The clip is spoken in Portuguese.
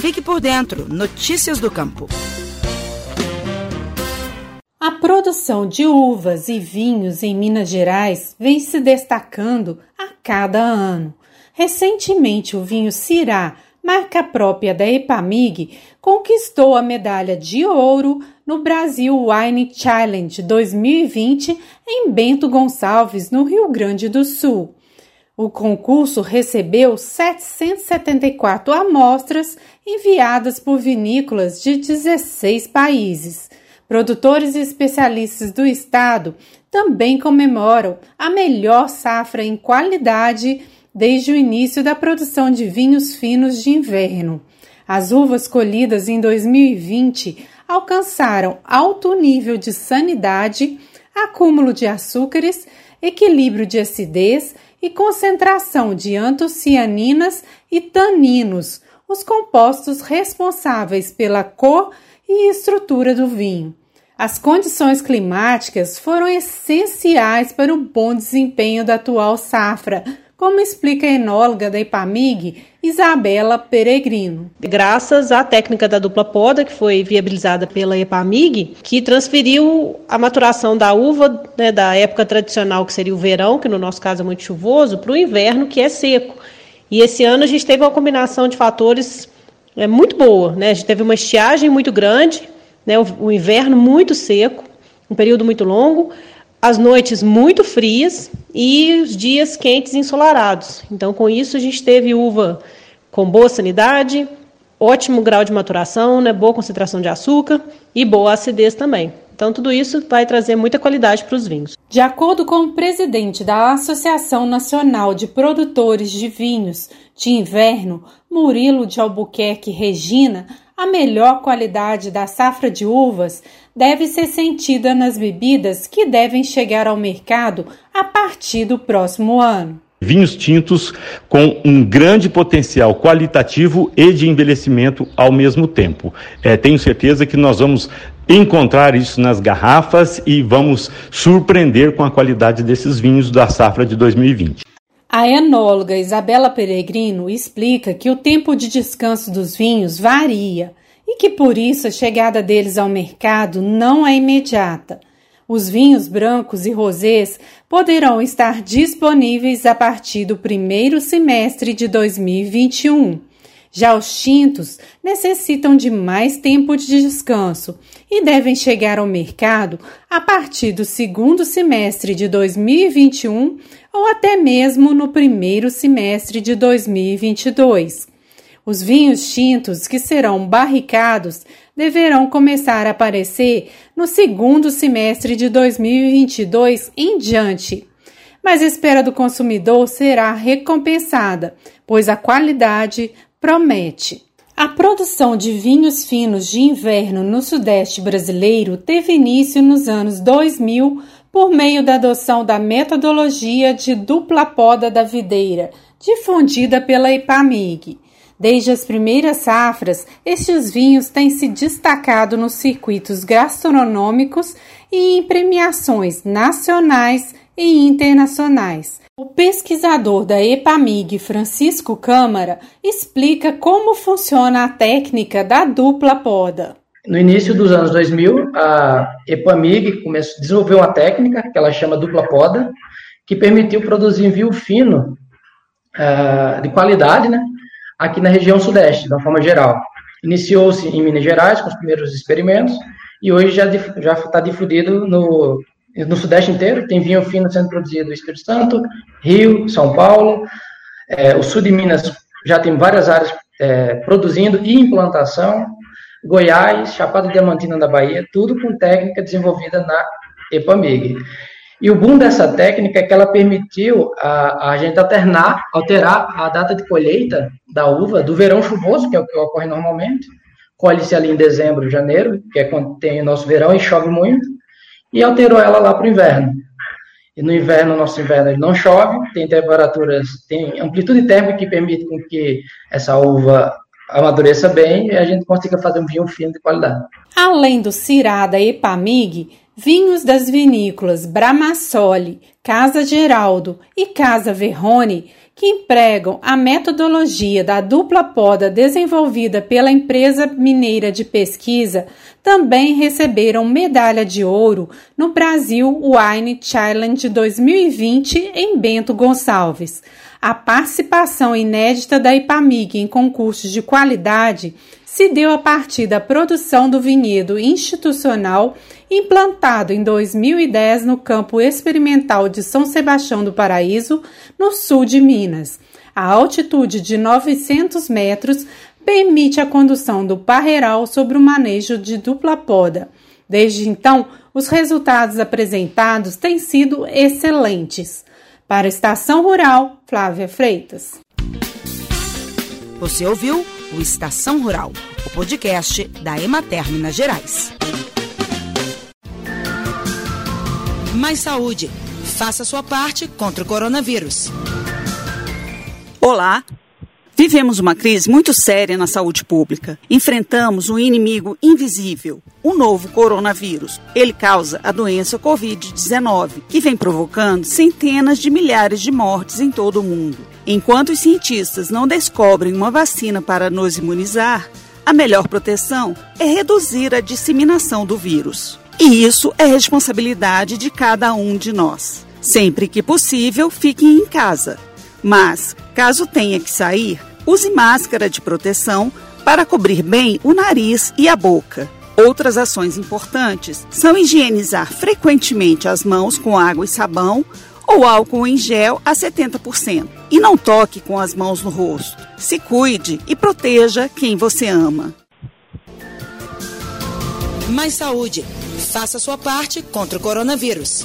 Fique por dentro. Notícias do Campo. A produção de uvas e vinhos em Minas Gerais vem se destacando a cada ano. Recentemente, o vinho Cirá, marca própria da Epamig, conquistou a medalha de ouro no Brasil Wine Challenge 2020 em Bento Gonçalves, no Rio Grande do Sul. O concurso recebeu 774 amostras enviadas por vinícolas de 16 países. Produtores e especialistas do estado também comemoram a melhor safra em qualidade desde o início da produção de vinhos finos de inverno. As uvas colhidas em 2020 alcançaram alto nível de sanidade, acúmulo de açúcares, equilíbrio de acidez e concentração de antocianinas e taninos, os compostos responsáveis pela cor e estrutura do vinho. As condições climáticas foram essenciais para o bom desempenho da atual safra, como explica a enóloga da Ipamig, Isabela Peregrino. Graças à técnica da dupla poda, que foi viabilizada pela Epamig, que transferiu a maturação da uva né, da época tradicional, que seria o verão, que no nosso caso é muito chuvoso, para o inverno, que é seco. E esse ano a gente teve uma combinação de fatores é, muito boa. Né? A gente teve uma estiagem muito grande, né, o, o inverno muito seco, um período muito longo, as noites muito frias e os dias quentes e ensolarados. Então, com isso, a gente teve uva com boa sanidade, ótimo grau de maturação, né, boa concentração de açúcar e boa acidez também. Então, tudo isso vai trazer muita qualidade para os vinhos. De acordo com o presidente da Associação Nacional de Produtores de Vinhos de Inverno, Murilo de Albuquerque Regina, a melhor qualidade da safra de uvas deve ser sentida nas bebidas que devem chegar ao mercado a partir do próximo ano. Vinhos tintos com um grande potencial qualitativo e de envelhecimento ao mesmo tempo. É, tenho certeza que nós vamos encontrar isso nas garrafas e vamos surpreender com a qualidade desses vinhos da safra de 2020. A enóloga Isabela Peregrino explica que o tempo de descanso dos vinhos varia e que por isso a chegada deles ao mercado não é imediata. Os vinhos brancos e rosés poderão estar disponíveis a partir do primeiro semestre de 2021. Já os tintos necessitam de mais tempo de descanso e devem chegar ao mercado a partir do segundo semestre de 2021 ou até mesmo no primeiro semestre de 2022. Os vinhos tintos que serão barricados deverão começar a aparecer no segundo semestre de 2022 em diante. Mas a espera do consumidor será recompensada, pois a qualidade promete. A produção de vinhos finos de inverno no Sudeste brasileiro teve início nos anos 2000 por meio da adoção da metodologia de dupla poda da videira, difundida pela IPAMIG. Desde as primeiras safras, estes vinhos têm se destacado nos circuitos gastronômicos e em premiações nacionais e internacionais. O pesquisador da EPAMIG, Francisco Câmara, explica como funciona a técnica da dupla poda. No início dos anos 2000, a EPAMIG começou, desenvolveu uma técnica que ela chama dupla poda, que permitiu produzir vinho fino uh, de qualidade, né, aqui na região sudeste, de uma forma geral. Iniciou-se em Minas Gerais com os primeiros experimentos e hoje já está difundido no no Sudeste inteiro, tem vinho fino sendo produzido no Espírito Santo, Rio, São Paulo, é, o sul de Minas já tem várias áreas é, produzindo e implantação, Goiás, Chapada Diamantina da Bahia, tudo com técnica desenvolvida na EPAMIG. E o boom dessa técnica é que ela permitiu a, a gente alternar, alterar a data de colheita da uva do verão chuvoso, que é o que ocorre normalmente, colhe-se ali em dezembro, janeiro, que é quando tem o nosso verão e chove muito, e alterou ela lá para o inverno. E no inverno, nosso inverno, ele não chove, tem temperaturas, tem amplitude térmica que permite com que essa uva amadureça bem e a gente consiga fazer um vinho fino de qualidade. Além do Cirá da Epamig, vinhos das vinícolas Bramassoli, Casa Geraldo e Casa Verrone que empregam a metodologia da dupla poda desenvolvida pela empresa mineira de pesquisa também receberam medalha de ouro no Brasil Wine Challenge 2020 em Bento Gonçalves. A participação inédita da IPAMIG em concursos de qualidade se deu a partir da produção do vinhedo institucional implantado em 2010 no campo experimental de São Sebastião do Paraíso, no sul de Minas. A altitude de 900 metros permite a condução do parreiral sobre o manejo de dupla poda. Desde então, os resultados apresentados têm sido excelentes. Para a Estação Rural, Flávia Freitas. Você ouviu o Estação Rural, o podcast da Emater Minas Gerais. Mais saúde. Faça sua parte contra o coronavírus. Olá. Vivemos uma crise muito séria na saúde pública. Enfrentamos um inimigo invisível, o novo coronavírus. Ele causa a doença Covid-19, que vem provocando centenas de milhares de mortes em todo o mundo. Enquanto os cientistas não descobrem uma vacina para nos imunizar, a melhor proteção é reduzir a disseminação do vírus. E isso é responsabilidade de cada um de nós. Sempre que possível, fiquem em casa. Mas, caso tenha que sair, use máscara de proteção para cobrir bem o nariz e a boca. Outras ações importantes são higienizar frequentemente as mãos com água e sabão ou álcool em gel a 70%. E não toque com as mãos no rosto. Se cuide e proteja quem você ama. Mais saúde. Faça sua parte contra o coronavírus.